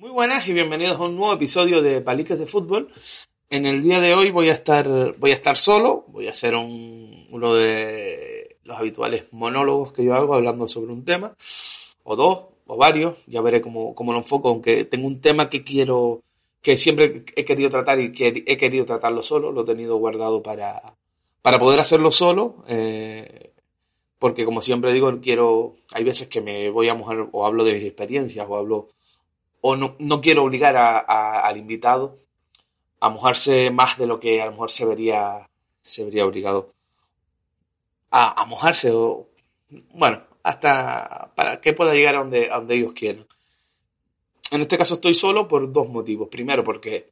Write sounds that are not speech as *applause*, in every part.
Muy buenas y bienvenidos a un nuevo episodio de Paliques de Fútbol. En el día de hoy voy a estar, voy a estar solo, voy a hacer un, uno de los habituales monólogos que yo hago hablando sobre un tema, o dos, o varios, ya veré cómo, cómo lo enfoco, aunque tengo un tema que quiero, que siempre he querido tratar y que he querido tratarlo solo, lo he tenido guardado para, para poder hacerlo solo, eh, porque como siempre digo, quiero, hay veces que me voy a mojar o hablo de mis experiencias o hablo o no, no quiero obligar a, al invitado a mojarse más de lo que a lo mejor se vería, se vería obligado a, a mojarse o, bueno, hasta para que pueda llegar a donde, a donde ellos quieran. En este caso estoy solo por dos motivos. Primero, porque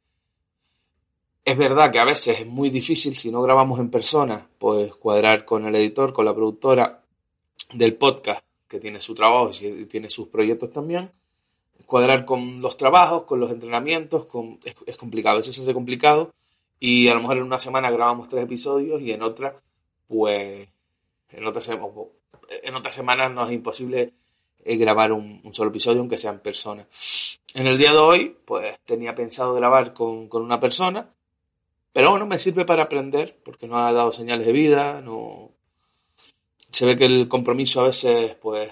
es verdad que a veces es muy difícil, si no grabamos en persona, pues cuadrar con el editor, con la productora del podcast, que tiene su trabajo y tiene sus proyectos también cuadrar con los trabajos, con los entrenamientos, con, es, es, complicado, eso se hace complicado y a lo mejor en una semana grabamos tres episodios y en otra, pues, en otra, en otra semana no es imposible eh, grabar un, un, solo episodio, aunque sea en persona. En el día de hoy, pues tenía pensado grabar con, con una persona, pero bueno, me sirve para aprender, porque no ha dado señales de vida, no... Se ve que el compromiso a veces, pues,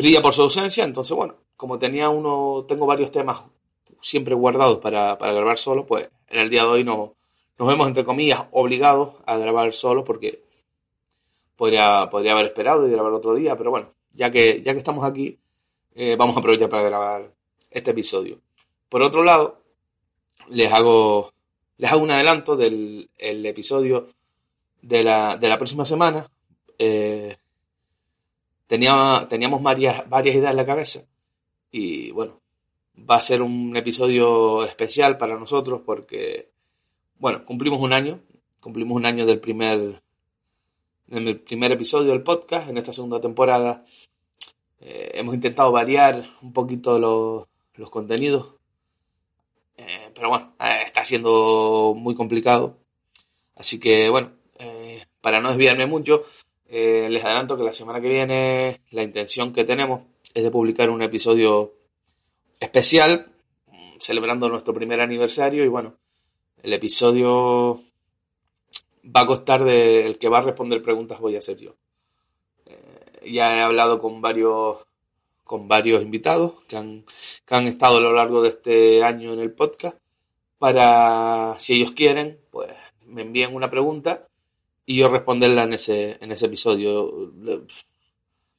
brilla por su ausencia, entonces bueno, como tenía uno, tengo varios temas siempre guardados para, grabar solo, pues en el día de hoy no, nos vemos entre comillas obligados a grabar solo porque podría, podría haber esperado y grabar otro día, pero bueno, ya que, ya que estamos aquí, eh, vamos a aprovechar para grabar este episodio. Por otro lado, les hago, les hago un adelanto del el episodio de la, de la próxima semana. Eh, tenía, teníamos varias, varias ideas en la cabeza y bueno, va a ser un episodio especial para nosotros porque, bueno, cumplimos un año, cumplimos un año del primer, del primer episodio del podcast en esta segunda temporada. Eh, hemos intentado variar un poquito los, los contenidos, eh, pero bueno, eh, está siendo muy complicado. Así que bueno, para no desviarme mucho, eh, les adelanto que la semana que viene la intención que tenemos es de publicar un episodio especial celebrando nuestro primer aniversario y bueno, el episodio va a costar de el que va a responder preguntas voy a ser yo. Eh, ya he hablado con varios con varios invitados que han, que han estado a lo largo de este año en el podcast para si ellos quieren, pues me envíen una pregunta y yo responderla en ese, en ese episodio.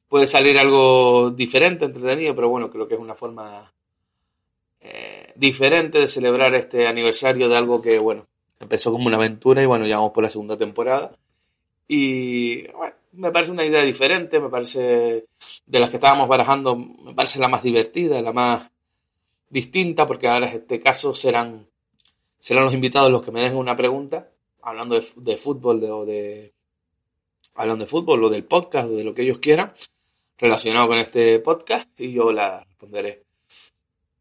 Puede salir algo diferente, entretenido, pero bueno, creo que es una forma eh, diferente de celebrar este aniversario de algo que, bueno, empezó como una aventura y bueno, ya vamos por la segunda temporada. Y bueno, me parece una idea diferente, me parece de las que estábamos barajando, me parece la más divertida, la más distinta, porque ahora en este caso serán, serán los invitados los que me dejen una pregunta hablando de, de fútbol de, o de hablando de fútbol o del podcast de lo que ellos quieran relacionado con este podcast y yo la responderé.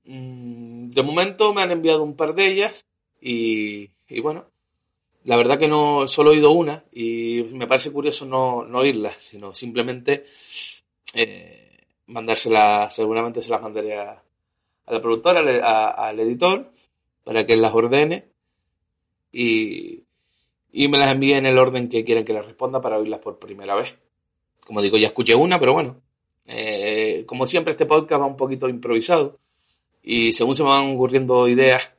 Mm, de momento me han enviado un par de ellas y, y bueno, la verdad que no solo he oído una y me parece curioso no, no oírlas, sino simplemente eh, mandárselas, seguramente se las mandaré a, a la productora, al, a, al editor, para que las ordene y, y me las envíe en el orden que quieren que les responda para oírlas por primera vez. Como digo, ya escuché una, pero bueno, eh, como siempre este podcast va un poquito improvisado y según se me van ocurriendo ideas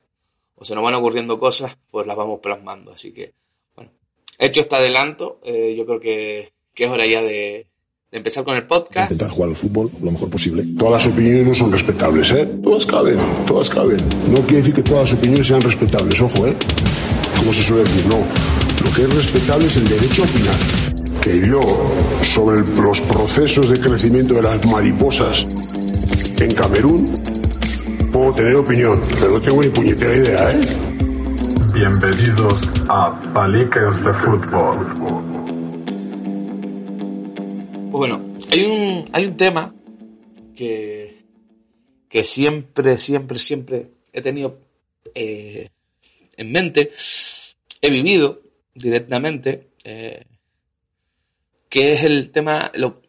o se nos van ocurriendo cosas, pues las vamos plasmando. Así que, bueno, hecho este adelanto, eh, yo creo que, que, es hora ya de, de, empezar con el podcast. Intentar jugar al fútbol lo mejor posible. Todas las opiniones no son respetables, ¿eh? Todas caben, todas caben. No quiere decir que todas las opiniones sean respetables, ojo, ¿eh? Como se suele decir, no. Lo que es respetable es el derecho a opinar. Que yo, sobre el, los procesos de crecimiento de las mariposas en Camerún, puedo tener opinión, pero no tengo ni puñetera idea, ¿eh? Bienvenidos a Paliques de Fútbol. Pues bueno, hay un, hay un tema que, que siempre, siempre, siempre he tenido eh, en mente, he vivido directamente, eh, que es el tema, lo,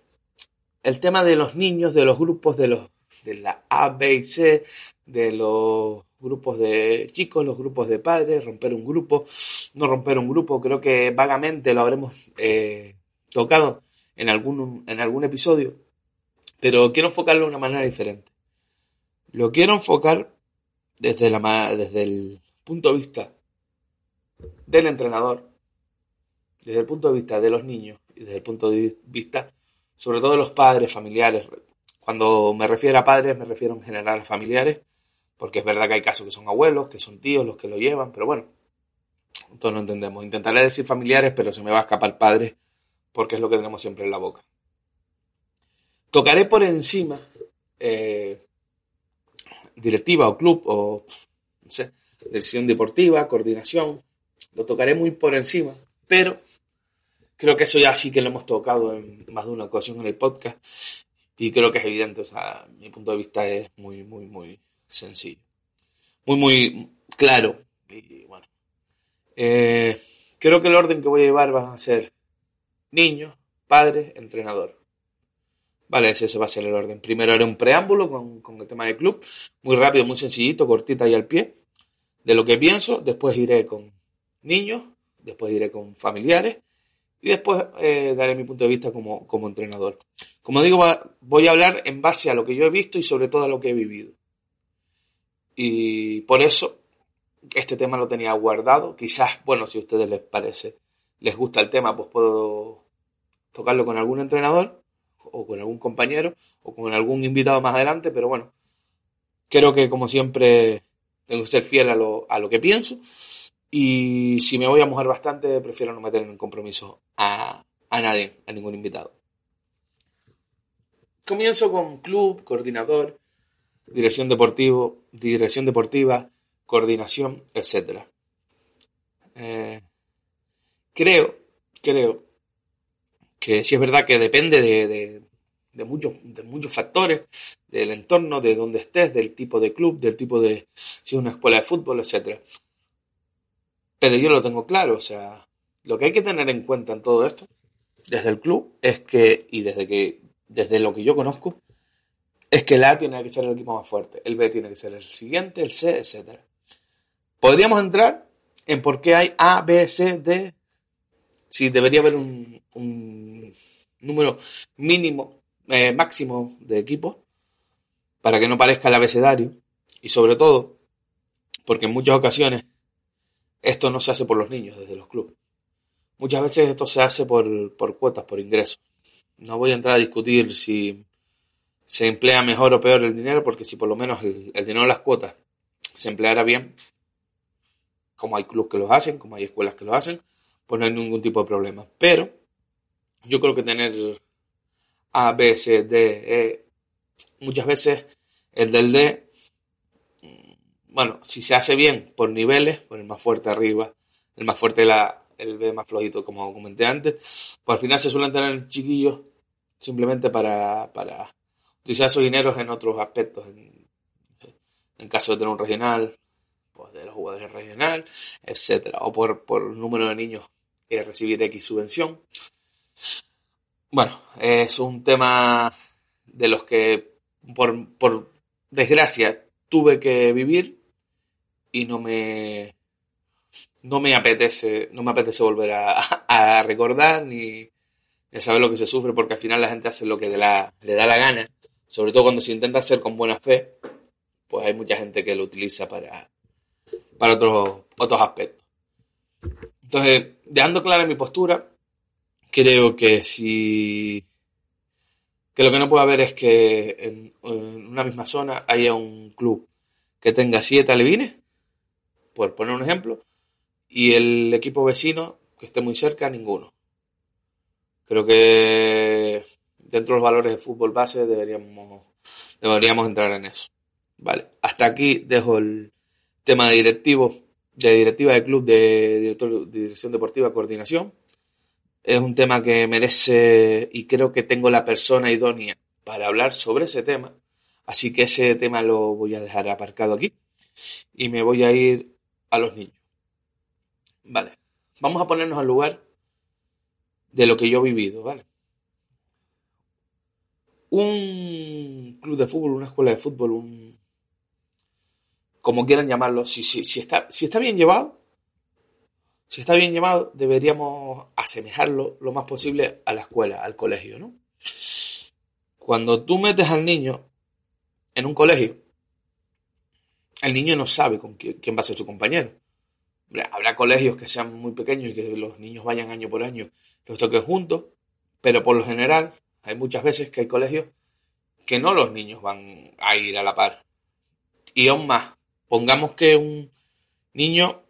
el tema de los niños, de los grupos, de los, de la A, B y C, de los grupos de chicos, los grupos de padres, romper un grupo, no romper un grupo, creo que vagamente lo habremos eh, tocado en algún, en algún episodio, pero quiero enfocarlo de una manera diferente. Lo quiero enfocar desde, la, desde el punto de vista del entrenador, desde el punto de vista de los niños y desde el punto de vista sobre todo de los padres, familiares. Cuando me refiero a padres me refiero en general a familiares, porque es verdad que hay casos que son abuelos, que son tíos los que lo llevan, pero bueno, todos lo entendemos. Intentaré decir familiares, pero se me va a escapar padres, porque es lo que tenemos siempre en la boca. Tocaré por encima eh, directiva o club o, no sé, dirección deportiva, coordinación. Lo tocaré muy por encima, pero creo que eso ya sí que lo hemos tocado en más de una ocasión en el podcast y creo que es evidente, o sea, mi punto de vista es muy, muy, muy sencillo. Muy, muy claro. Y bueno, eh, creo que el orden que voy a llevar va a ser niños, padres, entrenador. Vale, ese va a ser el orden. Primero haré un preámbulo con, con el tema del club, muy rápido, muy sencillito, cortita y al pie, de lo que pienso. Después iré con niños, después iré con familiares y después eh, daré mi punto de vista como, como entrenador. Como digo, voy a hablar en base a lo que yo he visto y sobre todo a lo que he vivido. Y por eso este tema lo tenía guardado. Quizás, bueno, si a ustedes les parece, les gusta el tema, pues puedo tocarlo con algún entrenador o con algún compañero o con algún invitado más adelante, pero bueno, creo que como siempre tengo que ser fiel a lo, a lo que pienso y si me voy a mojar bastante, prefiero no meter en compromiso a, nadie, a ningún invitado. Comienzo con club, coordinador, dirección deportivo, dirección deportiva, coordinación, etc. Eh, creo, creo que sí es verdad que depende de, de, muchos, de muchos factores, del entorno, de dónde estés, del tipo de club, del tipo de si es una escuela de fútbol, etc. Pero yo lo tengo claro, o sea, lo que hay que tener en cuenta en todo esto, desde el club, es que, y desde que, desde lo que yo conozco, es que el A tiene que ser el equipo más fuerte, el B tiene que ser el siguiente, el C, etc. Podríamos entrar en por qué hay A, B, C, D, si debería haber un, número mínimo, eh, máximo de equipos, para que no parezca el abecedario, y sobre todo, porque en muchas ocasiones esto no se hace por los niños desde los clubes. Muchas veces esto se hace por, por cuotas, por ingresos. No voy a entrar a discutir si se emplea mejor o peor el dinero, porque si por lo menos el, dinero de las cuotas se empleara bien, como hay clubes que los hacen, como hay escuelas que lo hacen, pues no hay ningún tipo de problema. Pero yo creo que tener A, B, C, D, E, muchas veces el del D bueno, si se hace bien por niveles, por el más fuerte arriba, el más fuerte la, el B más flojito, como comenté antes, pues al final se suelen tener chiquillos simplemente para, para utilizar esos dineros en otros aspectos, en, caso de tener un regional, pues de los jugadores regional, etcétera, o por, por número de niños que recibir X subvención. Bueno, es un tema de los que por, por desgracia tuve que vivir y no me no me apetece no me apetece volver a, recordar ni, ni, saber lo que se sufre porque al final la gente hace lo que le da, le da la gana. Sobre todo cuando se intenta hacer con buena fe pues hay mucha gente que lo utiliza para para otros otros aspectos. Entonces dejando clara mi postura creo que si que lo que no puede haber es que en, una misma zona haya un club que tenga siete alevines por poner un ejemplo, y el equipo vecino que esté muy cerca, ninguno. Creo que dentro de los valores de fútbol base deberíamos, deberíamos entrar en eso. Vale, hasta aquí dejo el tema de directivo, de directiva de club, de, director, de dirección deportiva, coordinación. Es un tema que merece y creo que tengo la persona idónea para hablar sobre ese tema. Así que ese tema lo voy a dejar aparcado aquí y me voy a ir a los niños. Vale, vamos a ponernos al lugar de lo que yo he vivido, ¿vale? Un club de fútbol, una escuela de fútbol, un como quieran llamarlo, si, si, si, está, si está bien llevado, si está bien llevado, deberíamos asemejarlo lo más posible a la escuela, al colegio, ¿no? Cuando tú metes al niño en un colegio, el niño no sabe con quién va a ser su compañero. Habrá colegios que sean muy pequeños y que los niños vayan año por año, los toquen juntos, pero por lo general hay muchas veces que hay colegios que no los niños van a ir a la par. Y aún más, pongamos que un niño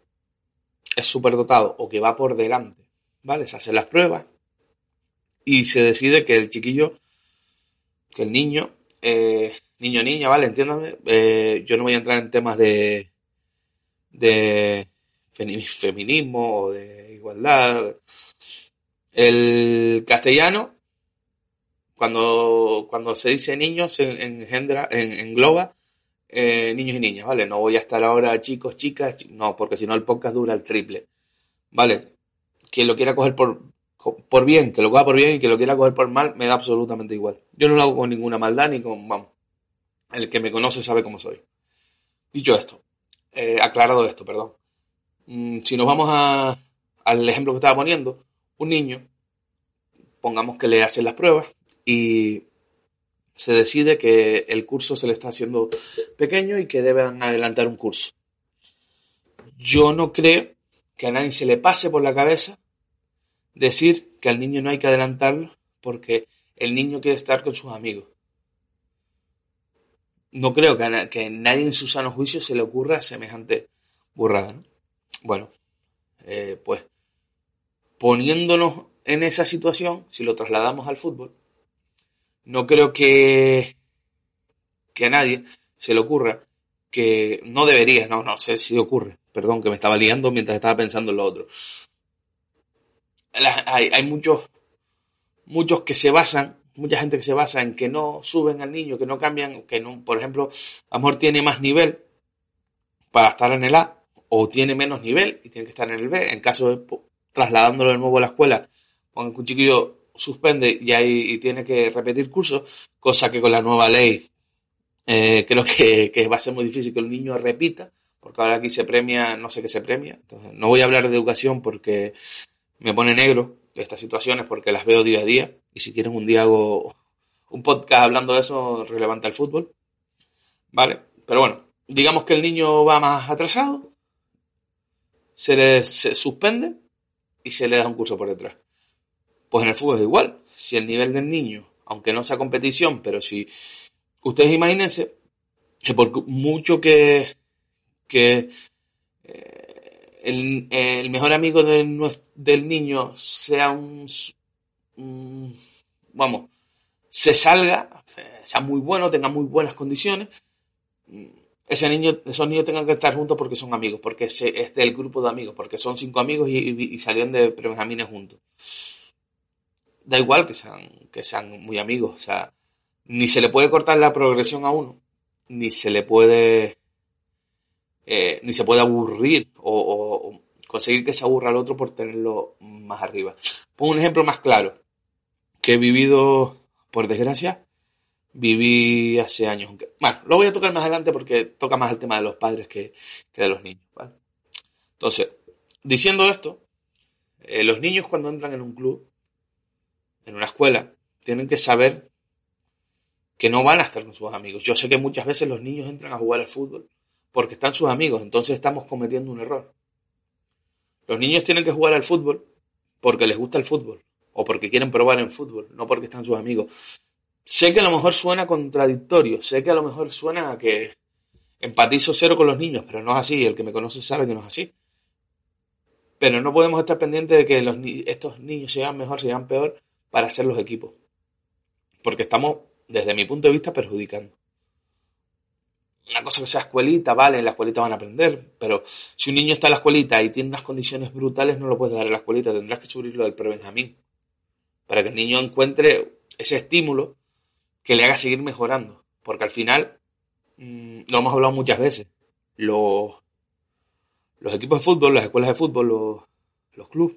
es superdotado o que va por delante, ¿vale? Se hacen las pruebas y se decide que el chiquillo, que el niño, eh, niño niña, ¿vale? Entiéndame, eh, yo no voy a entrar en temas de, de feminismo o de igualdad. El castellano, cuando, cuando se dice niños, se engendra, en, engloba eh, niños y niñas, ¿vale? No voy a estar ahora chicos, chicas, no, porque si no el podcast dura el triple, ¿vale? Quien lo quiera coger por, por bien, que lo coja por bien y que lo quiera coger por mal, me da absolutamente igual. Yo no lo hago con ninguna maldad ni con, vamos, el que me conoce sabe cómo soy. Dicho esto, eh, aclarado esto, perdón. Mm, si nos vamos a, al ejemplo que estaba poniendo, un niño, pongamos que le hacen las pruebas y se decide que el curso se le está haciendo pequeño y que deben adelantar un curso. Yo no creo que a nadie se le pase por la cabeza decir que al niño no hay que adelantarlo porque el niño quiere estar con sus amigos. No creo que a nadie en su sano juicio se le ocurra semejante burrada. Bueno, eh, pues poniéndonos en esa situación, si lo trasladamos al fútbol, no creo que, que a nadie se le ocurra que no debería, no, no sé si ocurre, perdón, que me estaba liando mientras estaba pensando en lo otro. Hay, hay muchos, muchos que se basan, mucha gente que se basa en que no suben al niño, que no cambian, que no, por ejemplo, Amor tiene más nivel para estar en el A, o tiene menos nivel y tiene que estar en el B. En caso de trasladándolo de nuevo a la escuela, con un chiquillo suspende y, ahí, tiene que repetir cursos, cosa que con la nueva ley eh, creo que, que, va a ser muy difícil que el niño repita, porque ahora aquí se premia, no sé qué se premia. Entonces, no voy a hablar de educación porque me pone negro estas situaciones, porque las veo día a día. Y si quieren un día hago un podcast hablando de eso relevante al fútbol. ¿Vale? Pero bueno, digamos que el niño va más atrasado, se le se suspende y se le da un curso por detrás. Pues en el fútbol es igual. Si el nivel del niño, aunque no sea competición, pero si ustedes imagínense que por mucho que, que eh, el, mejor amigo del, niño sea un, vamos, se salga, sea muy bueno, tenga muy buenas condiciones, ese niño, esos niños tengan que estar juntos porque son amigos, porque es del grupo de amigos, porque son cinco amigos y salieron de prebenjamines juntos da igual que sean, que sean muy amigos. O sea, ni se le puede cortar la progresión a uno, ni se le puede. Eh, ni se puede aburrir o, conseguir que se aburra al otro por tenerlo más arriba. Pongo un ejemplo más claro. Que he vivido, por desgracia, viví hace años. Bueno, lo voy a tocar más adelante porque toca más el tema de los padres que, que de los niños. Entonces, diciendo esto, eh, los niños cuando entran en un club en una escuela, tienen que saber que no van a estar con sus amigos. Yo sé que muchas veces los niños entran a jugar al fútbol porque están sus amigos, entonces estamos cometiendo un error. Los niños tienen que jugar al fútbol porque les gusta el fútbol o porque quieren probar en fútbol, no porque están sus amigos. Sé que a lo mejor suena contradictorio, sé que a lo mejor suena a que empatizo cero con los niños, pero no es así, el que me conoce sabe que no es así. Pero no podemos estar pendientes de que los, estos niños sean mejor, sean peor, para hacer los equipos. Porque estamos, desde mi punto de vista, perjudicando. Una cosa que sea escuelita, vale, en la escuelita van a aprender, pero si un niño está en la escuelita y tiene unas condiciones brutales, no lo puedes dar en la escuelita, tendrás que subirlo del prebenjamín. Para que el niño encuentre ese estímulo que le haga seguir mejorando. Porque al final, mmm, lo hemos hablado muchas veces, los, los equipos de fútbol, las escuelas de fútbol, los, los clubes,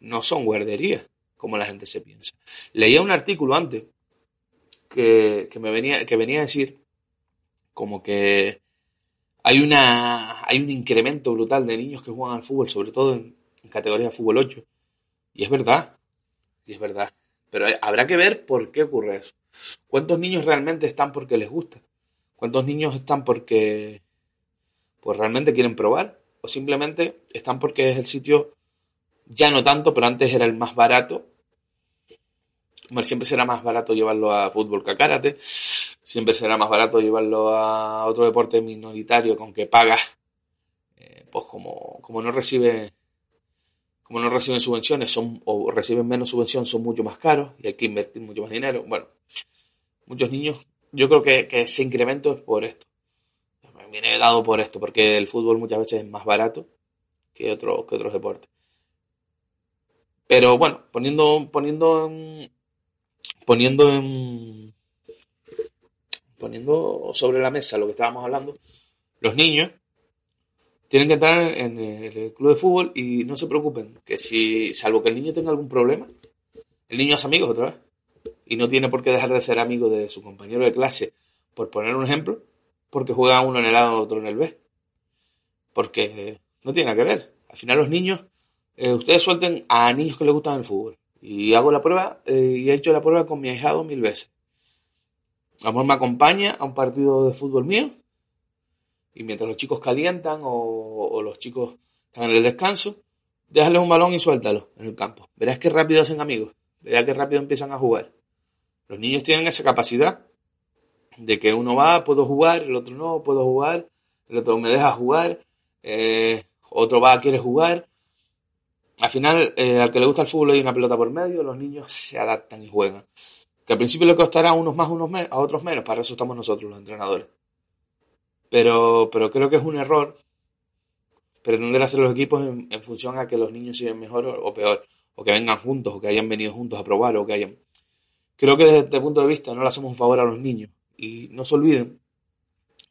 no son guarderías como la gente se piensa. Leía un artículo antes que, que me venía, que venía a decir como que hay una hay un incremento brutal de niños que juegan al fútbol, sobre todo en, en categoría de fútbol 8. Y es verdad, y es verdad. Pero habrá que ver por qué ocurre eso. ¿Cuántos niños realmente están porque les gusta? ¿Cuántos niños están porque pues realmente quieren probar? ¿O simplemente están porque es el sitio, ya no tanto, pero antes era el más barato? Siempre será más barato llevarlo a fútbol que a. Siempre será más barato llevarlo a otro deporte minoritario con que pagas. Eh, pues como, como no recibe como no reciben subvenciones son, o reciben menos subvención, son mucho más caros y hay que invertir mucho más dinero. Bueno, muchos niños, yo creo que, que ese incremento es por esto. Viene dado por esto, porque el fútbol muchas veces es más barato que, otro, que otros deportes. Pero bueno, poniendo, poniendo en, poniendo en, poniendo sobre la mesa lo que estábamos hablando, los niños tienen que entrar en el club de fútbol y no se preocupen, que si, salvo que el niño tenga algún problema, el niño hace amigos otra vez. Y no tiene por qué dejar de ser amigo de su compañero de clase, por poner un ejemplo, porque juega uno en el A, otro en el B. Porque no tiene nada que ver. Al final los niños, eh, ustedes suelten a niños que les gustan el fútbol. Y hago la prueba, eh, y he hecho la prueba con mi ahijado mil veces. Amor me acompaña a un partido de fútbol mío y mientras los chicos calientan o, los chicos están en el descanso, déjales un balón y suéltalo en el campo. Verás qué rápido hacen amigos, verás qué rápido empiezan a jugar. Los niños tienen esa capacidad de que uno va, puedo jugar, el otro no, puedo jugar, el otro me deja jugar, eh, otro va, quiere jugar. Al final, eh, al que le gusta el fútbol hay una pelota por medio, los niños se adaptan y juegan. Que al principio le costará a unos más, unos a otros menos, para eso estamos nosotros, los entrenadores. Pero, pero creo que es un error pretender hacer los equipos en, en función a que los niños sigan mejor o, o, peor, o que vengan juntos, o que hayan venido juntos a probar, o que hayan... Creo que desde este punto de vista no le hacemos un favor a los niños. Y no se olviden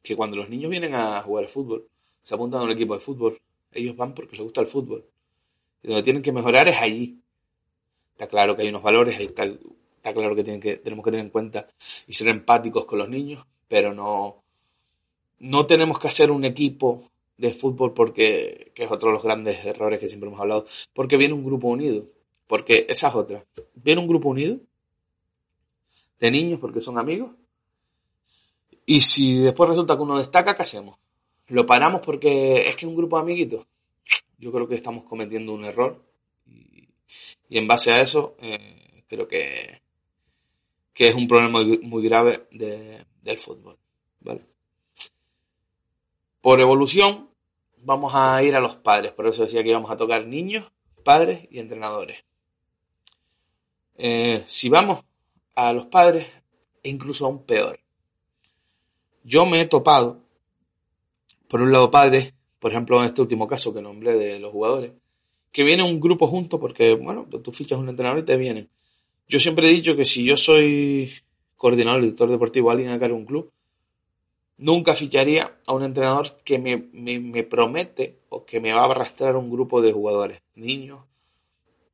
que cuando los niños vienen a jugar al fútbol, se apuntan a un equipo de fútbol, ellos van porque les gusta el fútbol. Donde tienen que mejorar es allí. Está claro que hay unos valores, está, claro que tenemos que tener en cuenta y ser empáticos con los niños, pero no, no tenemos que hacer un equipo de fútbol porque, que es otro de los grandes errores que siempre hemos hablado, porque viene un grupo unido, porque esa es otra. Viene un grupo unido de niños porque son amigos, y si después resulta que uno destaca, ¿qué hacemos? ¿Lo paramos porque es que es un grupo de amiguitos? Yo creo que estamos cometiendo un error, y, en base a eso, eh, creo que, que es un problema muy, grave de, del fútbol. Por evolución, vamos a ir a los padres. Por eso decía que íbamos a tocar niños, padres y entrenadores. Eh, si vamos a los padres, e incluso aún peor. Yo me he topado, por un lado, padres, por ejemplo, en este último caso que nombré de los jugadores, que viene un grupo junto porque, bueno, tú fichas un entrenador y te vienen. Yo siempre he dicho que si yo soy coordinador, director deportivo, alguien acá en un club, nunca ficharía a un entrenador que me, me, me, promete o que me va a arrastrar un grupo de jugadores, niños,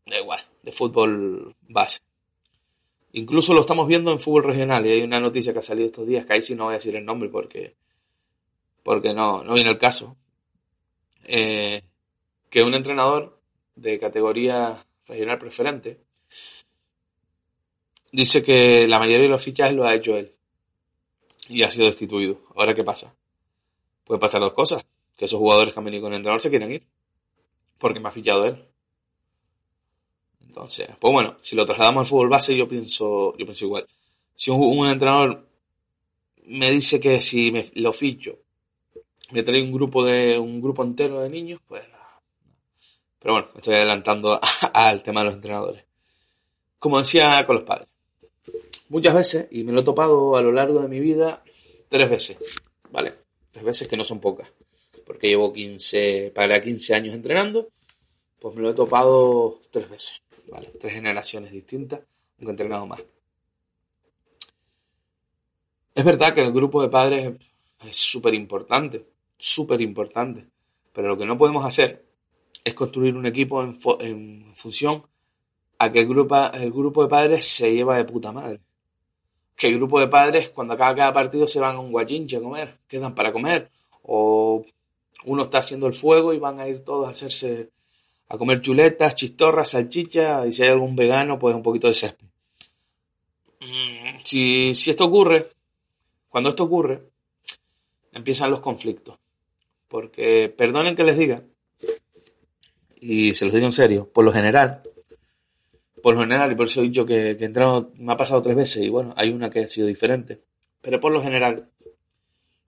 da igual, de fútbol base. Incluso lo estamos viendo en fútbol regional y hay una noticia que ha salido estos días, que ahí sí no voy a decir el nombre porque, porque no, no viene el caso. Eh, que un entrenador de categoría regional preferente dice que la mayoría de los fichajes lo ha hecho él y ha sido destituido. Ahora, ¿qué pasa? Puede pasar dos cosas. Que esos jugadores que han venido con el entrenador se quieren ir. Porque me ha fichado él. Entonces, pues bueno, si lo trasladamos al fútbol base, yo pienso, yo pienso igual. Si un, un entrenador me dice que si me lo ficho, me trae un grupo de, un grupo entero de niños, pues pero bueno, me estoy adelantando *laughs* al tema de los entrenadores. Como decía con los padres muchas veces, y me lo he topado a lo largo de mi vida tres veces, ¿vale? Tres veces que no son pocas, porque llevo 15, para 15 años entrenando, pues me lo he topado tres veces, ¿vale? Tres generaciones distintas, aunque he entrenado más. Es verdad que el grupo de padres es súper importante, súper importante, pero lo que no podemos hacer es construir un equipo en, en función a que el grupo, el grupo de padres se lleva de puta madre que el grupo de padres, cuando acaba cada partido, se van a un guachinche a comer, quedan para comer. O uno está haciendo el fuego y van a ir todos a hacerse, a comer chuletas, chistorras, salchicha, y si hay algún vegano, pues un poquito de césped. Mm, si, si esto ocurre, cuando esto ocurre, empiezan los conflictos. Porque, perdonen que les diga, y se los digo en serio, por lo general, por lo general, y por eso he dicho que, he entrado, me ha pasado tres veces, y bueno, hay una que ha sido diferente, pero por lo general,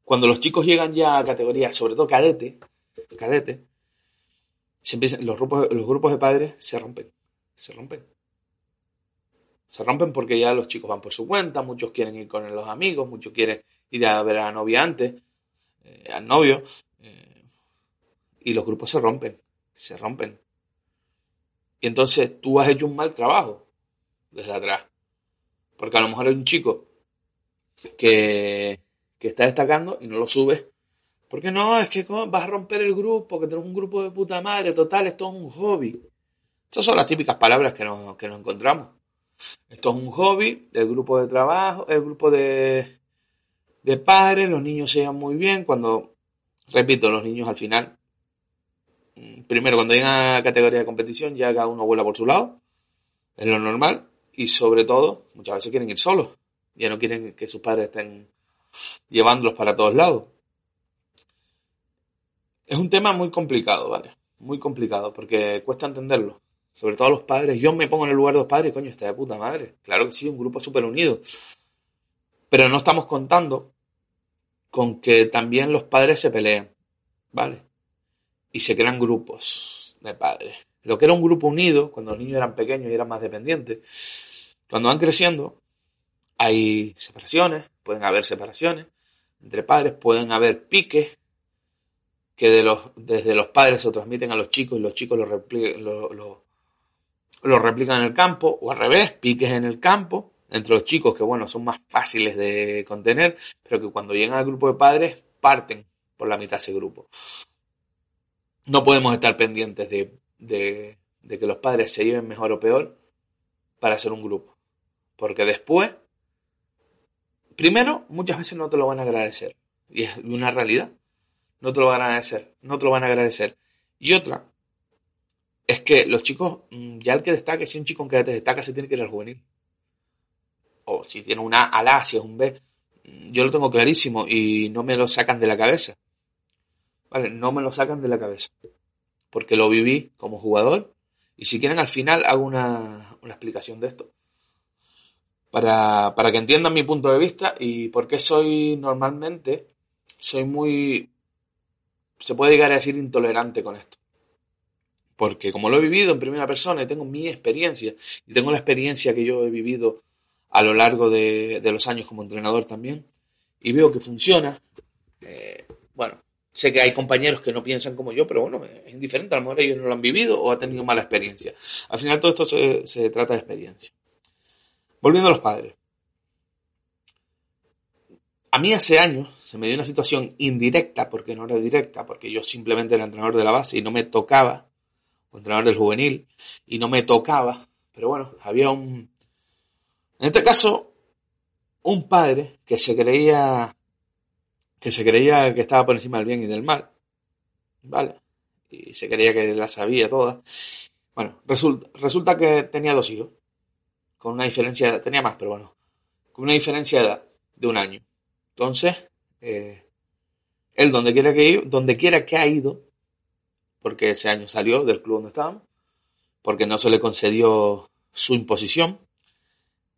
cuando los chicos llegan ya a categorías, sobre todo cadete, cadete, los, grupos, los grupos de padres se rompen, se rompen. Se rompen porque ya los chicos van por su cuenta, muchos quieren ir con los amigos, muchos quieren ir a ver a la novia antes, eh, al novio, y los grupos se rompen, se rompen. Y entonces tú has hecho un mal trabajo desde atrás. Porque a lo mejor hay un chico que, que está destacando y no lo subes. Porque no, es que vas a romper el grupo, que tenemos un grupo de puta madre, total, esto es un hobby. Estas son las típicas palabras que nos, que nos encontramos. Esto es un hobby, el grupo de trabajo, el grupo de, de padres, los niños se llevan muy bien. Cuando, repito, los niños al final, mm, primero cuando llegan a categoría de competición, ya cada uno vuela por su lado, es lo normal. Y sobre todo, muchas veces quieren ir solos. Ya no quieren que sus padres estén llevándolos para todos lados. Es un tema muy complicado, ¿vale? Muy complicado, porque cuesta entenderlo. Sobre todo los padres. Yo me pongo en el lugar de los padres, coño, está de puta madre. Claro que sí, un grupo súper unido. Pero no estamos contando con que también los padres se pelean, ¿vale? Y se crean grupos de padres. Lo que era un grupo unido, cuando los niños eran pequeños y eran más dependientes, cuando van creciendo, hay separaciones, pueden haber separaciones entre padres, pueden haber piques que de los, desde los padres se transmiten a los chicos y los chicos lo, lo replican en el campo, o al revés, piques en el campo, entre los chicos que, bueno, son más fáciles de contener, pero que cuando llegan al grupo de padres parten por la mitad ese grupo. No podemos estar pendientes de, de, que los padres se lleven mejor o peor para ser un grupo. Porque después, primero, muchas veces no te lo van a agradecer. Y es una realidad. No te lo van a agradecer. No te lo van a agradecer. Y otra, es que los chicos, mm, ya el que destaque, si un chico que destaca, se tiene que ir al juvenil. O si tiene una A, al A, si es un B. Yo lo tengo clarísimo y no me lo sacan de la cabeza. ¿Vale? No me lo sacan de la cabeza. Porque lo viví como jugador. Y si quieren, al final hago una, una explicación de esto. Para, para que entiendan mi punto de vista y por qué soy normalmente, soy muy, se puede llegar a decir intolerante con esto. Porque como lo he vivido en primera persona y tengo mi experiencia, y tengo la experiencia que yo he vivido a lo largo de, de los años como entrenador también, y veo que funciona, eh, bueno, sé que hay compañeros que no piensan como yo, pero bueno, es indiferente, a lo mejor ellos no lo han vivido o han tenido mala experiencia. Al final todo esto se, se trata de experiencia. Volviendo a los padres. A mí hace años se me dio una situación indirecta, porque no era directa, porque yo simplemente era entrenador de la base y no me tocaba, o entrenador del juvenil, y no me tocaba, pero bueno, había un... En este caso, un padre que se creía que se creía que estaba por encima del bien y del mal, ¿vale? Y se creía que la sabía toda. Bueno, resulta, resulta que tenía dos hijos, con una diferencia, tenía más, pero bueno, con una diferencia de edad de un año. Entonces, eh, él donde quiera que donde quiera que ha ido, porque ese año salió del club donde estábamos, porque no se le concedió su imposición,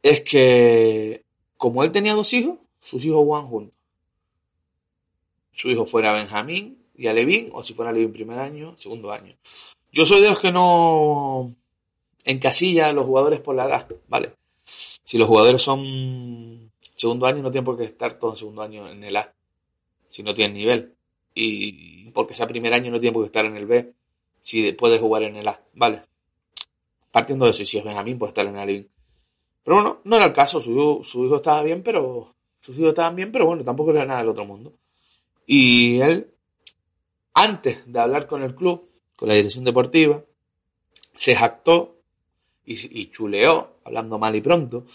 es que como él tenía dos hijos, sus hijos jugaban juntos. Su hijo fuera Benjamín y Alevín, o si fuera Alevín primer año, segundo año. Yo soy de los que no encasilla a los jugadores por la edad, ¿vale? Si los jugadores son segundo año, no tienen por qué estar todo en segundo año en el A, si no tienen nivel. Y porque sea primer año, no tienen por qué estar en el B, si puede jugar en el A, ¿vale? Partiendo de eso, y si es Benjamín, puede estar en el Alevín. Pero bueno, no era el caso, su hijo, estaba bien, pero sus hijos estaban bien, pero bueno, tampoco era nada del otro mundo. Y él, antes de hablar con el club, con la dirección deportiva, se jactó y, y chuleó, hablando mal y pronto,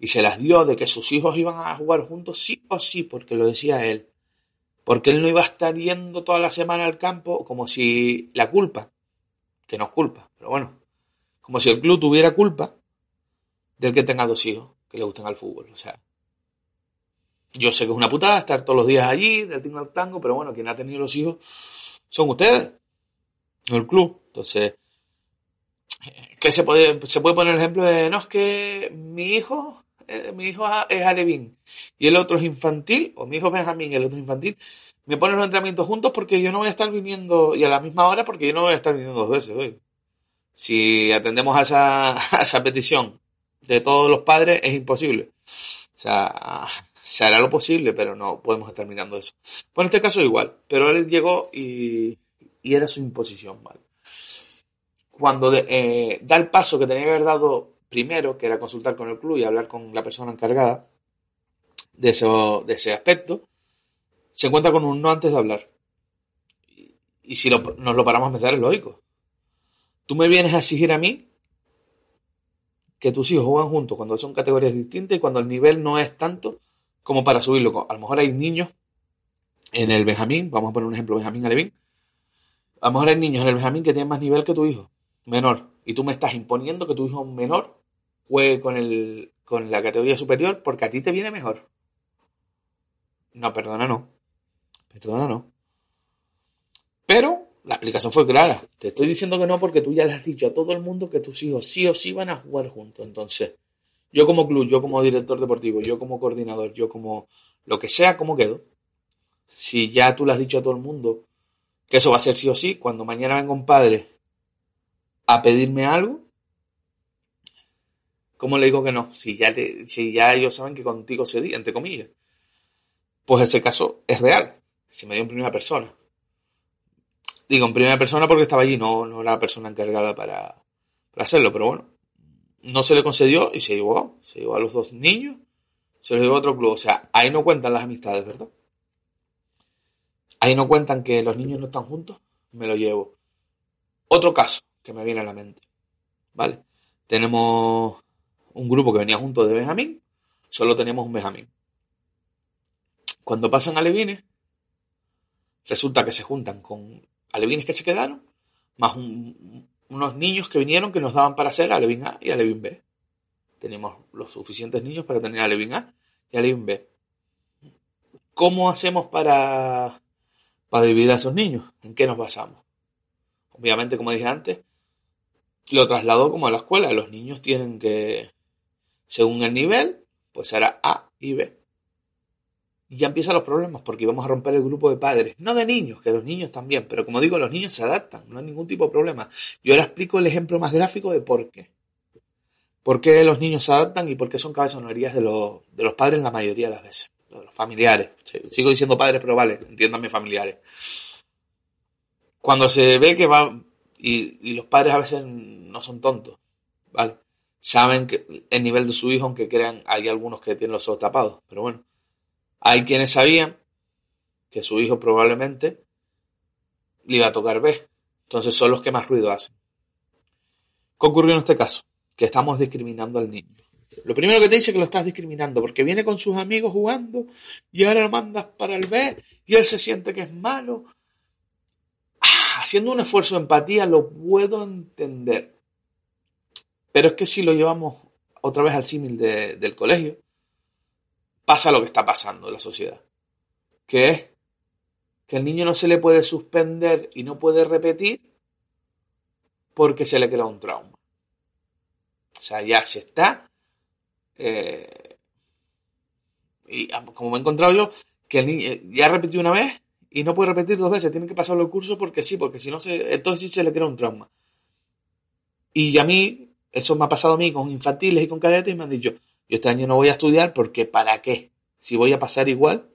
y se las dio de que sus hijos iban a jugar juntos sí o sí, porque lo decía él. Porque él no iba a estar yendo toda la semana al campo como si la culpa, que no es culpa, pero bueno, como si el club tuviera culpa del que tenga dos hijos que le gusten al fútbol. O sea, yo sé que es una putada estar todos los días allí, del tingo al tango, pero bueno, quien ha tenido los hijos son ustedes, no el club. Entonces, que se puede, se puede poner el ejemplo de, no, es que mi hijo eh, mi hijo es Alevín y el otro es infantil, o mi hijo es Benjamín y el otro es infantil, me ponen los entrenamientos juntos porque yo no voy a estar viniendo, y a la misma hora porque yo no voy a estar viniendo dos veces hoy. Si atendemos a esa, *laughs* a esa petición de todos los padres, es imposible. O sea, se hará lo posible, pero no podemos estar mirando eso. Pues en este caso igual, pero él llegó y, y era su imposición, ¿vale? Cuando eh, da el paso que tenía que haber dado primero, que era consultar con el club y hablar con la persona encargada de, eso, de ese aspecto, se encuentra con un no antes de hablar. Y, si nos lo paramos a pensar, es lógico. Tú me vienes a exigir a mí que tus hijos juegan juntos cuando son categorías distintas y cuando el nivel no es tanto como para subirlo. A lo mejor hay niños en el Benjamín, vamos a poner un ejemplo, Benjamín Alevín. A lo mejor hay niños en el Benjamín que tienen más nivel que tu hijo, menor. Y tú me estás imponiendo que tu hijo menor juegue con, el, con la categoría superior porque a ti te viene mejor. No, perdona, no. Perdona, no. Pero la explicación fue clara. Te estoy diciendo que no porque tú ya le has dicho a todo el mundo que tus hijos sí o sí van a jugar juntos. Entonces, yo como club, yo como director deportivo, yo como coordinador, yo como lo que sea, ¿cómo quedo? Si ya tú le has dicho a todo el mundo que eso va a ser sí o sí, cuando mañana venga un padre a pedirme algo, ¿Cómo le digo que no? Si ya, si ya ellos saben que contigo se di, entre comillas. Pues ese caso es real. Se me dio en primera persona. Digo en primera persona porque estaba allí, no, no era la persona encargada para, hacerlo, pero bueno. No se le concedió y se llevó. Se llevó a los dos niños, se los llevó a otro club. O sea, ahí no cuentan las amistades, ¿verdad? Ahí no cuentan que los niños no están juntos. Me lo llevo. Otro caso que me viene a la mente. ¿Vale? Tenemos un grupo que venía junto de Benjamín, solo teníamos un Benjamín. Cuando pasan alevines, resulta que se juntan con alevines que se quedaron, más unos niños que vinieron que nos daban para hacer alevín A y alevín B. Tenemos los suficientes niños para tener alevín A y alevín B. ¿Cómo hacemos para, para dividir a esos niños? ¿En qué nos basamos? Obviamente, como dije antes, lo trasladó como a la escuela. Los niños tienen que, según el nivel, pues será A y B. Y ya empiezan los problemas porque vamos a romper el grupo de padres. No de niños, que los niños también, pero como digo, los niños se adaptan, no hay ningún tipo de problema. Yo ahora explico el ejemplo más gráfico de por qué. Por qué los niños se adaptan y por qué son cabezonerías de los, de los padres la mayoría de las veces. Los familiares. Sigo diciendo padres, pero vale, entiéndanme familiares. Cuando se ve que va, y, y los padres a veces no son tontos, ¿vale? saben que el nivel de su hijo, aunque crean, hay algunos que tienen los ojos tapados, pero bueno, hay quienes sabían que su hijo probablemente le iba a tocar B, entonces son los que más ruido hacen. ¿Qué ocurrió en este caso? Que estamos discriminando al niño. Lo primero que te dice es que lo estás discriminando, porque viene con sus amigos jugando y ahora lo mandas para el B y él se siente que es malo. Ah, haciendo un esfuerzo de empatía lo puedo entender pero es que si lo llevamos otra vez al símil del colegio, pasa lo que está pasando en la sociedad. Que es que el niño no se le puede suspender y no puede repetir porque se le crea un trauma. O sea, ya se está. Eh, y como me he encontrado yo, que el niño ya repetido una vez y no puede repetir dos veces, tiene que pasarlo el curso porque sí, porque si no, se, entonces sí se le crea un trauma. Y a mí, eso me ha pasado a mí con infantiles y con cadetes y me han dicho, yo este año no voy a estudiar porque ¿para qué? Si voy a pasar igual,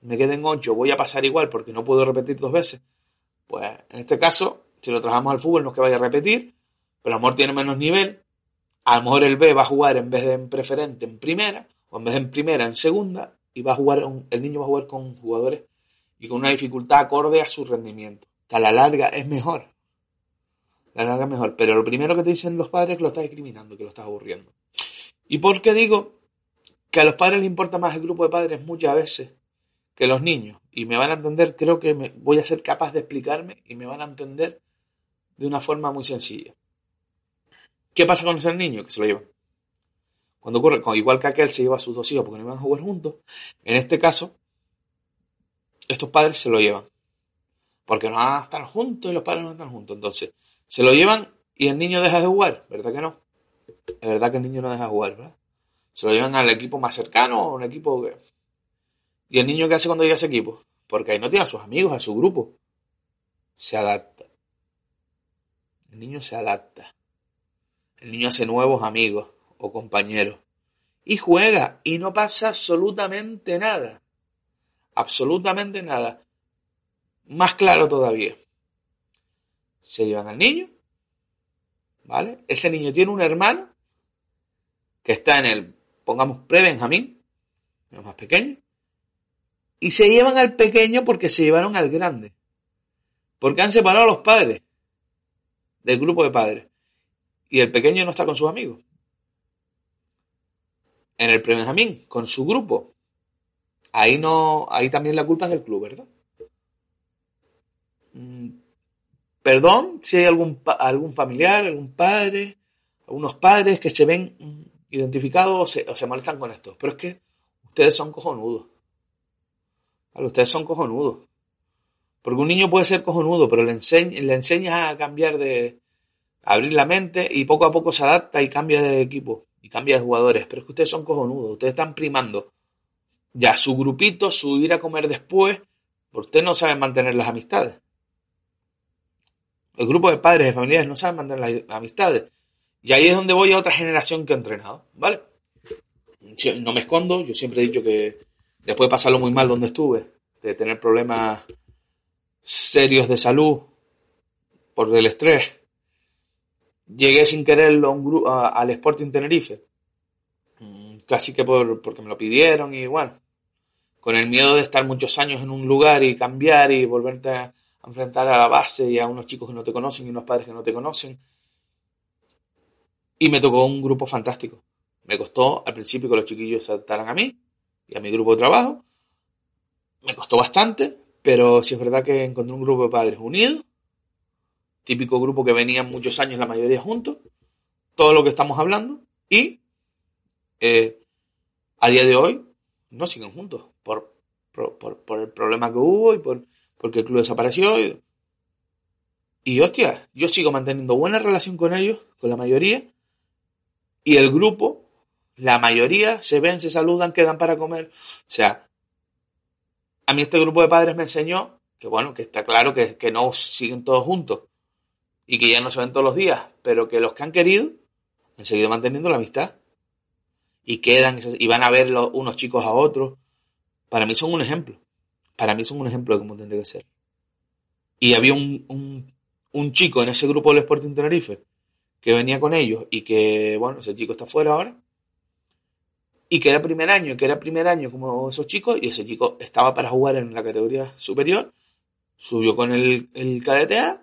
me queden ocho, voy a pasar igual porque no puedo repetir dos veces. Pues en este caso, si lo trabajamos al fútbol, no es que vaya a repetir, pero a lo mejor tiene menos nivel. A lo mejor el B va a jugar en vez de en preferente en primera, o en vez de en primera en segunda, y va a jugar, el niño va a jugar con jugadores y con una dificultad acorde a su rendimiento, que a la larga es mejor la larga mejor. Pero lo primero que te dicen los padres es que lo estás discriminando, que lo estás aburriendo. ¿Y por qué digo que a los padres les importa más el grupo de padres muchas veces que los niños? Y me van a entender, creo que voy a ser capaz de explicarme y me van a entender de una forma muy sencilla. ¿Qué pasa con ese niño? Que se lo llevan. Cuando ocurre, igual que aquel se lleva a sus dos hijos porque no iban a jugar juntos, en este caso, estos padres se lo llevan. Porque no van a estar juntos y los padres no van a estar juntos. Entonces, se lo llevan y el niño deja de jugar, ¿verdad que no? Es verdad que el niño no deja de jugar, ¿verdad? Se lo llevan al equipo más cercano o un equipo que... ¿Y el niño qué hace cuando llega a ese equipo? Porque ahí no tiene a sus amigos, a su grupo. Se adapta. El niño se adapta. El niño hace nuevos amigos o compañeros. Y juega y no pasa absolutamente nada. Absolutamente nada. Más claro todavía. Se llevan al niño. ¿Vale? Ese niño tiene un hermano que está en el, pongamos, pre-Benjamín, el más pequeño. Y se llevan al pequeño porque se llevaron al grande. Porque han separado a los padres del grupo de padres. Y el pequeño no está con sus amigos. En el pre-Benjamín, con su grupo. Ahí no, ahí también la culpa es del club, ¿verdad? Mm, perdón si hay algún, algún familiar, algún padre, algunos padres que se ven mm, identificados o se, molestan con esto. Pero es que ustedes son cojonudos. Ustedes son cojonudos. Porque un niño puede ser cojonudo, pero le, le enseñas a cambiar de, abrir la mente y poco a poco se adapta y cambia de equipo y cambia de jugadores. Pero es que ustedes son cojonudos, ustedes están primando ya su grupito, su ir a comer después, ustedes no saben mantener las amistades. El grupo de padres y familiares no saben mantener las amistades. Y ahí es donde voy a otra generación que he entrenado, ¿vale? No me escondo, yo siempre he dicho que después de pasarlo muy mal donde estuve, de tener problemas serios de salud por el estrés, llegué sin quererlo al Sporting Tenerife. Mm, casi que por, porque me lo pidieron y bueno, con el miedo de estar muchos años en un lugar y cambiar y volverte a enfrentar a la base y a unos chicos que no te conocen y unos padres que no te conocen. Y me tocó un grupo fantástico. Me costó al principio que los chiquillos se adaptaran a mí y a mi grupo de trabajo. Me costó bastante, pero sí es verdad que encontré un grupo de padres unidos típico grupo que venían muchos años la mayoría juntos, todo lo que estamos hablando, y eh, a día de hoy no siguen juntos por, por, el problema que hubo y por, porque el club desapareció. Y, y hostia, yo sigo manteniendo buena relación con ellos, con la mayoría, y el grupo, la mayoría, se ven, se saludan, quedan para comer. O sea, a mí este grupo de padres me enseñó que bueno, que está claro que, que no siguen todos juntos, y que ya no se ven todos los días, pero que los que han querido han seguido manteniendo la amistad y quedan y van a ver unos chicos a otros. Para mí son un ejemplo. Para mí son un ejemplo de cómo tendría que ser. Y había un, un, chico en ese grupo del Sporting Tenerife que venía con ellos y que, bueno, ese chico está fuera ahora. Y que era primer año, que era primer año como esos chicos, y ese chico estaba para jugar en la categoría superior, subió con el, el KDTA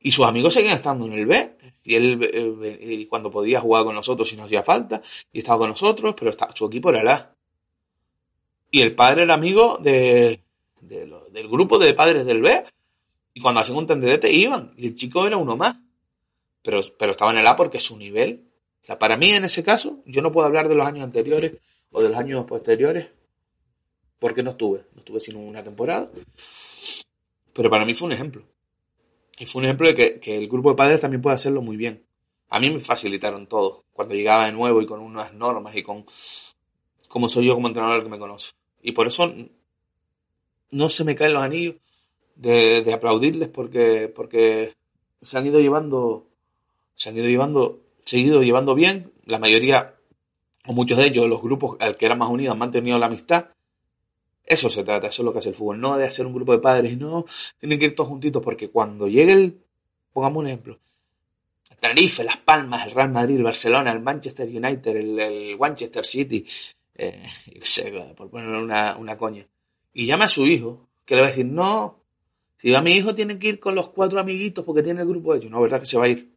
y sus amigos seguían estando en el B. Y él, eh, cuando podía jugar con nosotros si nos hacía falta, y estaba con nosotros, pero su equipo era el A. Y el padre era amigo de, del grupo de padres del B. Y cuando hacían un tenderete iban. Y el chico era uno más. Pero, pero estaba en el A porque su nivel. O sea, para mí en ese caso, yo no puedo hablar de los años anteriores o de los años posteriores. Porque no estuve. No estuve sino una temporada. Pero para mí fue un ejemplo. Y fue un ejemplo de que, el grupo de padres también puede hacerlo muy bien. A mí me facilitaron todo. Cuando llegaba de nuevo y con unas normas y con cómo soy yo como entrenador que me conoce. Y por eso no se me caen los anillos de, aplaudirles porque, porque se han ido llevando, se han ido llevando, seguido llevando bien. La mayoría, o muchos de ellos, los grupos al que eran más unidos han mantenido la amistad. Eso se trata, eso es lo que hace el fútbol, no de hacer un grupo de padres, no, tienen que ir todos juntitos porque cuando llegue el, pongamos un ejemplo, el Tenerife, Las Palmas, el Real Madrid, el Barcelona, el Manchester United, el, Manchester City, eh, por ponerle una, una coña, y llama a su hijo, que le va a decir, no, si va mi hijo tiene que ir con los cuatro amiguitos porque tiene el grupo de ellos, no, ¿verdad que se va a ir?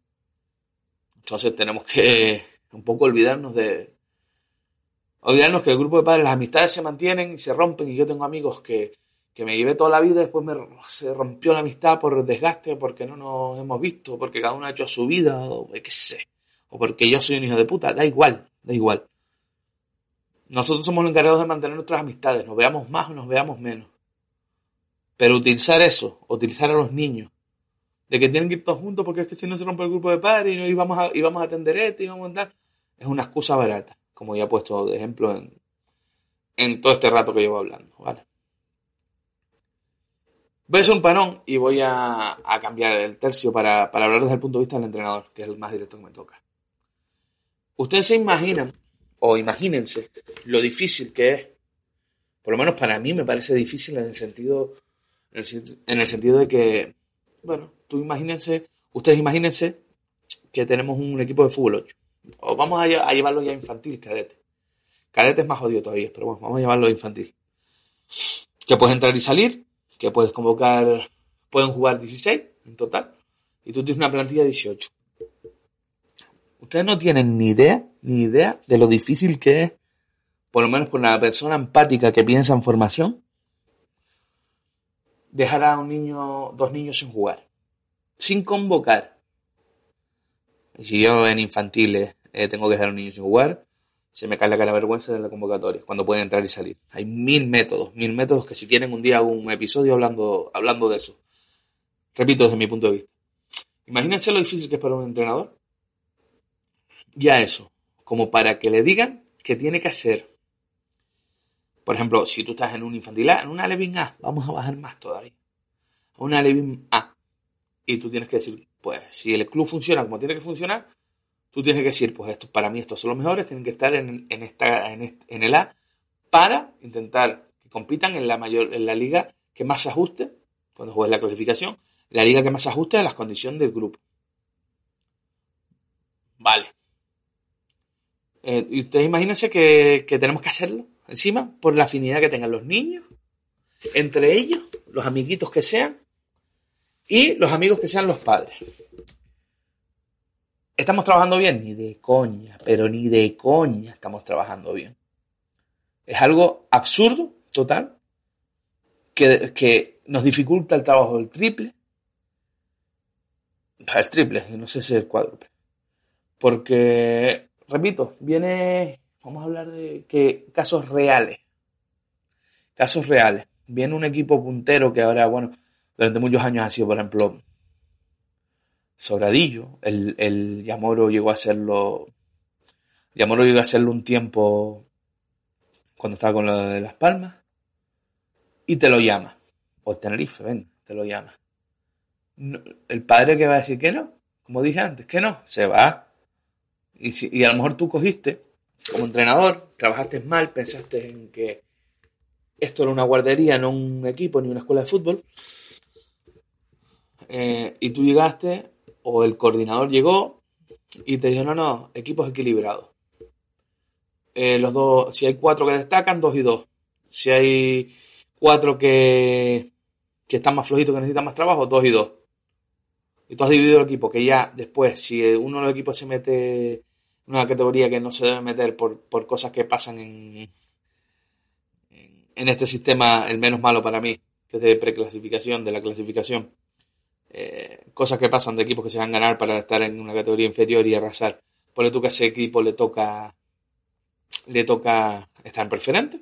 Entonces tenemos que Un poco olvidarnos de. Olvidarnos que el grupo de padres, las amistades se mantienen y se rompen. Y yo tengo amigos que, que me llevé toda la vida, después me, se rompió la amistad por desgaste, porque no nos hemos visto, porque cada uno ha hecho su vida, o qué sé. O porque yo soy un hijo de puta. Da igual, da igual. Nosotros somos los encargados de mantener nuestras amistades, nos veamos más o nos veamos menos. Pero utilizar eso, utilizar a los niños, de que tienen que ir todos juntos porque es que si no se rompe el grupo de padres y no íbamos a, íbamos a atender esto y vamos a andar, es una excusa barata, como ya he puesto de ejemplo en, en todo este rato que llevo hablando, ¿vale? Voy a hacer un parón y voy a, a cambiar el tercio para, para hablar desde el punto de vista del entrenador, que es el más directo que me toca. Ustedes se imaginan, o imagínense, lo difícil que es, por lo menos para mí me parece difícil en el sentido, en el, sentido de que, bueno, tú imagínense, ustedes imagínense que tenemos un equipo de fútbol 8. O vamos a, llevarlo ya infantil, cadete. Cadete es más jodido todavía, pero bueno, vamos a llevarlo infantil. Que puedes entrar y salir, que puedes convocar, pueden jugar 16 en total, y tú tienes una plantilla de 18. Ustedes no tienen ni idea, ni idea de lo difícil que es, por lo menos por una persona empática que piensa en formación, dejar a un niño, dos niños sin jugar, sin convocar. Y si yo en infantiles eh, tengo que dejar a un niño sin jugar, se me cae la cara de vergüenza de la convocatoria, cuando pueden entrar y salir. Hay mil métodos, mil métodos que si tienen un día un episodio hablando, hablando de eso. Repito desde mi punto de vista. Imagínense lo difícil que es para un entrenador ya eso, como para que le digan qué tiene que hacer. Por ejemplo, si tú estás en un infantil A, en una Levin A, vamos a bajar más todavía. Una Levin A. Y tú tienes que decir, pues, si el club funciona como tiene que funcionar, tú tienes que decir, pues, estos para mí estos son los mejores, tienen que estar en, esta, en, en el A para intentar que compitan en la mayor, en la liga que más se ajuste, cuando juegues la clasificación, la liga que más se ajuste a las condiciones del grupo. Vale. Eh, y ustedes imagínense que, tenemos que hacerlo encima por la afinidad que tengan los niños, entre ellos, los amiguitos que sean, y los amigos que sean los padres. ¿Estamos trabajando bien? Ni de coña, pero ni de coña estamos trabajando bien. Es algo absurdo, total, que, que nos dificulta el trabajo del triple. El triple, no sé si es el cuádruple. Porque repito, viene, vamos a hablar de que casos reales. Casos reales. Viene un equipo puntero que ahora, bueno, durante muchos años ha sido, por ejemplo, Sobradillo. El, el Yamoro llegó a hacerlo. Yamoro llegó a hacerlo un tiempo cuando estaba con lo de Las Palmas. Y te lo llama. O Tenerife, ven, te lo llama. el padre que va a decir que no, como dije antes, que no, se va y, a lo mejor tú cogiste como entrenador, trabajaste mal, pensaste en que esto era una guardería, no un equipo ni una escuela de fútbol. Eh, y tú llegaste, o el coordinador llegó y te dijo, no, no, equipos equilibrados. Eh, los dos, si hay cuatro que destacan, dos y dos. Si hay cuatro que, que están más flojitos, que necesitan más trabajo, dos y dos y tú has dividido el equipo, que ya después, si uno de los equipos se mete en una categoría que no se debe meter por, cosas que pasan en, en, este sistema, el menos malo para mí, que es de preclasificación, de la clasificación, eh, cosas que pasan de equipos que se van a ganar para estar en una categoría inferior y arrasar. Ponle tú que a ese equipo le toca, le toca estar en preferente.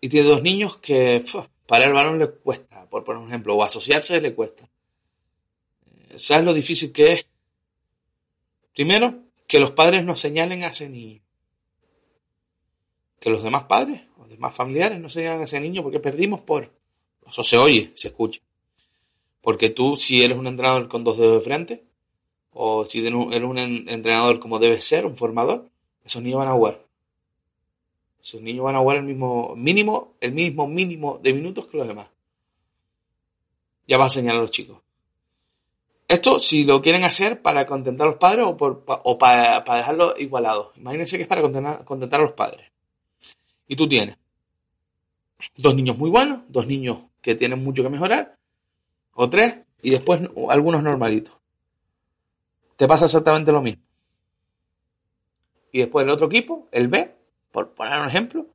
Y tiene dos niños que para el balón le cuesta, por poner un ejemplo, o asociarse le cuesta. ¿Sabes lo difícil que es? Primero, que los padres nos señalen a ese niño. Que los demás padres, los demás familiares nos señalen a ese niño porque perdimos por... Eso se oye, se escucha. Porque tú, si eres un entrenador con dos dedos de frente, o si eres un entrenador como debe ser, un formador, esos niños van a jugar. Esos niños van a jugar el mismo mínimo, el mismo mínimo de minutos que los demás. Ya va a señalar a los chicos. Esto si lo quieren hacer para contentar a los padres o, para, dejarlo igualado. Imagínense que es para contentar, a los padres. Y tú tienes dos niños muy buenos, dos niños que tienen mucho que mejorar, o tres, y después algunos normalitos. Te pasa exactamente lo mismo. Y después el otro equipo, el B, por poner un ejemplo,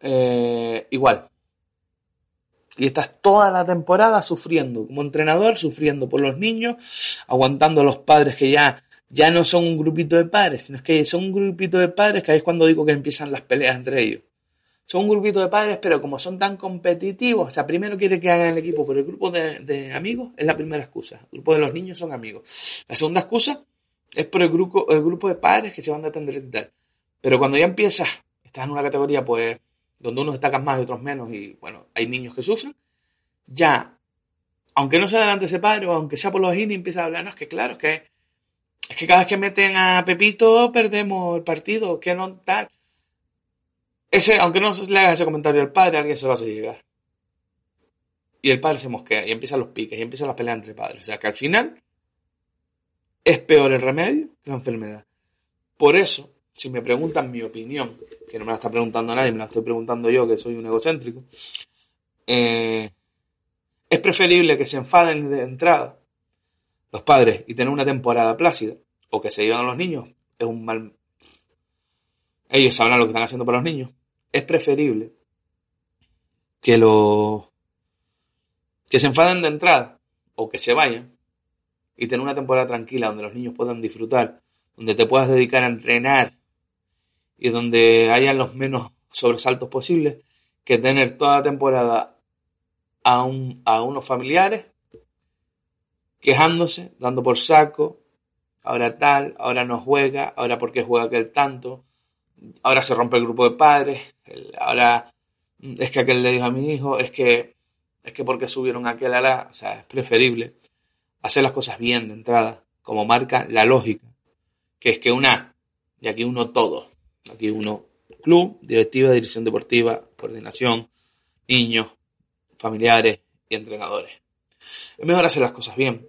eh, igual. Y estás toda la temporada sufriendo, como entrenador, sufriendo por los niños, aguantando a los padres que ya, ya no son un grupito de padres, sino que son un grupito de padres que ahí es cuando digo que empiezan las peleas entre ellos. Son un grupito de padres, pero como son tan competitivos, o sea, primero quiere que hagan el equipo, pero el grupo de, amigos es la primera excusa. El grupo de los niños son amigos. La segunda excusa es por el grupo, el grupo de padres que se van a atender y tal. Pero cuando ya empiezas, estás en una categoría, pues, donde unos destacan más y otros menos, y bueno, hay niños que sufren, ya, aunque no sea delante de ese padre, o aunque sea por los y empieza a hablar, no, es que claro, que, es que cada vez que meten a Pepito, perdemos el partido, que no tal. Ese, aunque no le haga ese comentario al padre, alguien se lo hace llegar. Y el padre se mosquea, y empiezan los piques, y empiezan las peleas entre padres. O sea que al final es peor el remedio que la enfermedad. Por eso, si me preguntan mi opinión, que no me la está preguntando nadie, me la estoy preguntando yo, que soy un egocéntrico, eh, es preferible que se enfaden de entrada los padres y tener una temporada plácida, o que se llevan a los niños, es un mal... Ellos sabrán lo que están haciendo para los niños. Es preferible que los... que se enfaden de entrada, o que se vayan, y tener una temporada tranquila donde los niños puedan disfrutar, donde te puedas dedicar a entrenar y donde hayan los menos sobresaltos posibles, que tener toda la temporada a, un, a unos familiares quejándose, dando por saco, ahora tal, ahora no juega, ahora porque juega aquel tanto, ahora se rompe el grupo de padres, ahora es que aquel le dijo a mi hijo, es que es que porque subieron aquel ala, o sea, es preferible hacer las cosas bien de entrada, como marca la lógica, que es que una, y aquí uno todo, aquí uno club, directiva, dirección deportiva, coordinación, niños, familiares y entrenadores. Es mejor hacer las cosas bien.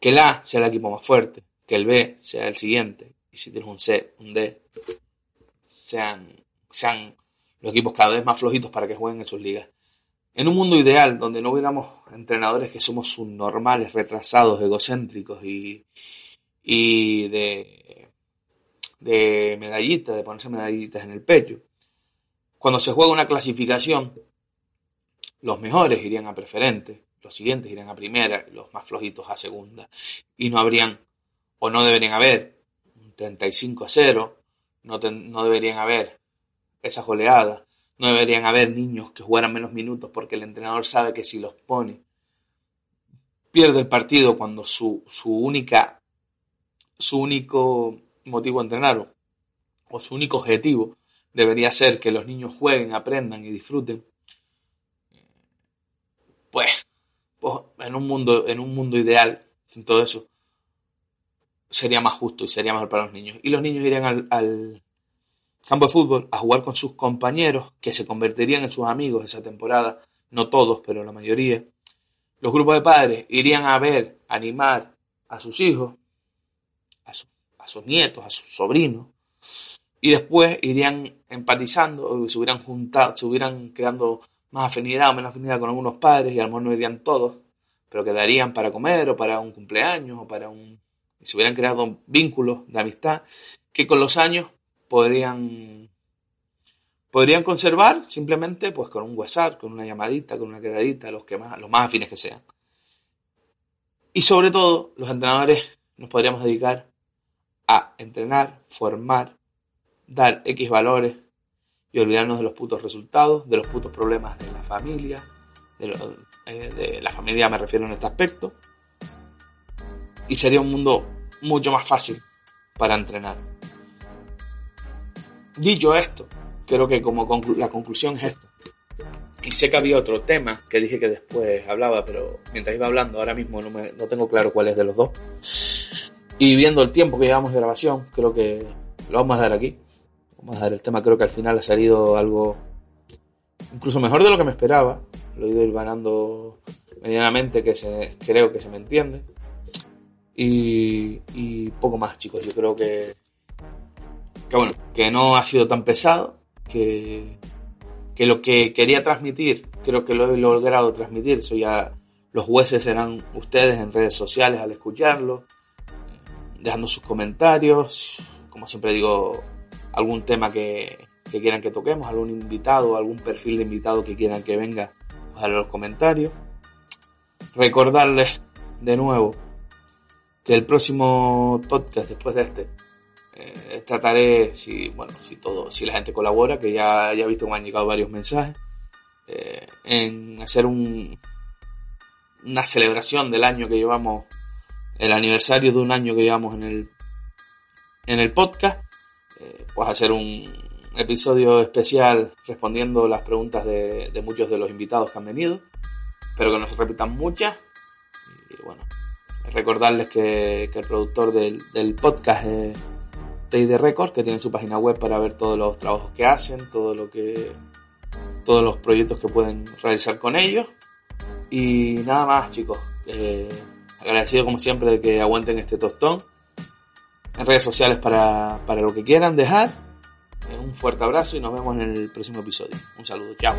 Que el A sea el equipo más fuerte, que el B sea el siguiente, y si tienes un C, un D, sean, sean los equipos cada vez más flojitos para que jueguen en sus ligas. En un mundo ideal donde no hubiéramos entrenadores que somos subnormales, retrasados, egocéntricos y, y de, de medallitas, de ponerse medallitas en el pecho. Cuando se juega una clasificación, los mejores irían a preferente, los siguientes irían a primera, los más flojitos a segunda. Y no habrían, o no deberían haber, un 35 a 0, no, deberían haber esas oleadas no deberían haber niños que jugaran menos minutos porque el entrenador sabe que si los pone, pierde el partido cuando su, su única, su único motivo de entrenar o su único objetivo debería ser que los niños jueguen, aprendan y disfruten. Pues, pues en un mundo, en un mundo ideal, sin todo eso, sería más justo y sería mejor para los niños. Y los niños irían al campo de fútbol a jugar con sus compañeros que se convertirían en sus amigos esa temporada, no todos, pero la mayoría. Los grupos de padres irían a ver, animar a sus hijos, a, a sus nietos, a sus sobrinos, y después irían empatizando, se hubieran juntado, se hubieran creando más afinidad o menos afinidad con algunos padres, y a lo mejor no irían todos, pero quedarían para comer o para un cumpleaños o para un... Y se hubieran creado vínculos de amistad que con los años podrían, podrían conservar simplemente pues con un WhatsApp, con una llamadita, con una quedadita, los, que más, los más afines que sean. Y sobre todo, los entrenadores nos podríamos dedicar a entrenar, formar, dar X valores y olvidarnos de los putos resultados, de los putos problemas de la familia, de, eh, de la familia me refiero en este aspecto, y sería un mundo mucho más fácil para entrenar. Dicho esto, creo que como la conclusión es esto. Y sé que había otro tema que dije que después hablaba, pero mientras iba hablando, ahora mismo no, me, no tengo claro cuál es de los dos. Y viendo el tiempo que llevamos de grabación, creo que lo vamos a dar aquí. Vamos a dar el tema, creo que al final ha salido algo incluso mejor de lo que me esperaba. Lo he ido ganando medianamente, que se, creo que se me entiende. Y, y poco más, chicos. Yo creo que que bueno, que no ha sido tan pesado, que, que lo que quería transmitir, creo que lo he logrado transmitir, eso ya los jueces serán ustedes en redes sociales al escucharlo, dejando sus comentarios, como siempre digo, algún tema que, que quieran que toquemos, algún invitado, algún perfil de invitado que quieran que venga, pues en los comentarios. Recordarles de nuevo que el próximo podcast después de este eh, trataré si bueno si todo si la gente colabora que ya, ya he visto que me han llegado varios mensajes eh, en hacer un una celebración del año que llevamos el aniversario de un año que llevamos en el en el podcast eh, pues hacer un episodio especial respondiendo las preguntas de, de muchos de los invitados que han venido espero que no se repitan muchas y bueno Recordarles que, el productor del, podcast es TID Record, que tiene su página web para ver todos los trabajos que hacen, todo lo que, todos los proyectos que pueden realizar con ellos. Y nada más, chicos. Eh, agradecido como siempre de que aguanten este tostón. En redes sociales para, para lo que quieran dejar. Un fuerte abrazo y nos vemos en el próximo episodio. Un saludo, chao.